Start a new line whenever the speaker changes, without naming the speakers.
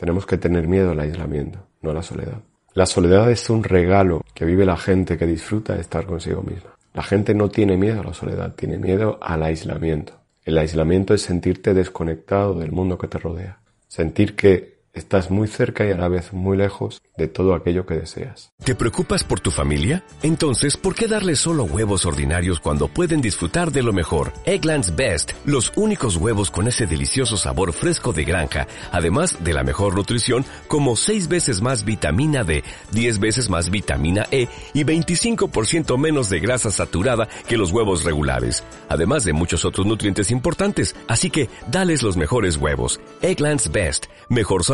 Tenemos que tener miedo al aislamiento, no a la soledad. La soledad es un regalo que vive la gente que disfruta de estar consigo misma. La gente no tiene miedo a la soledad, tiene miedo al aislamiento. El aislamiento es sentirte desconectado del mundo que te rodea. Sentir que Estás muy cerca y a la vez muy lejos de todo aquello que deseas.
¿Te preocupas por tu familia? Entonces, ¿por qué darles solo huevos ordinarios cuando pueden disfrutar de lo mejor? Eggland's Best, los únicos huevos con ese delicioso sabor fresco de granja, además de la mejor nutrición, como 6 veces más vitamina D, 10 veces más vitamina E y 25% menos de grasa saturada que los huevos regulares, además de muchos otros nutrientes importantes. Así que, dales los mejores huevos. Eggland's Best, mejor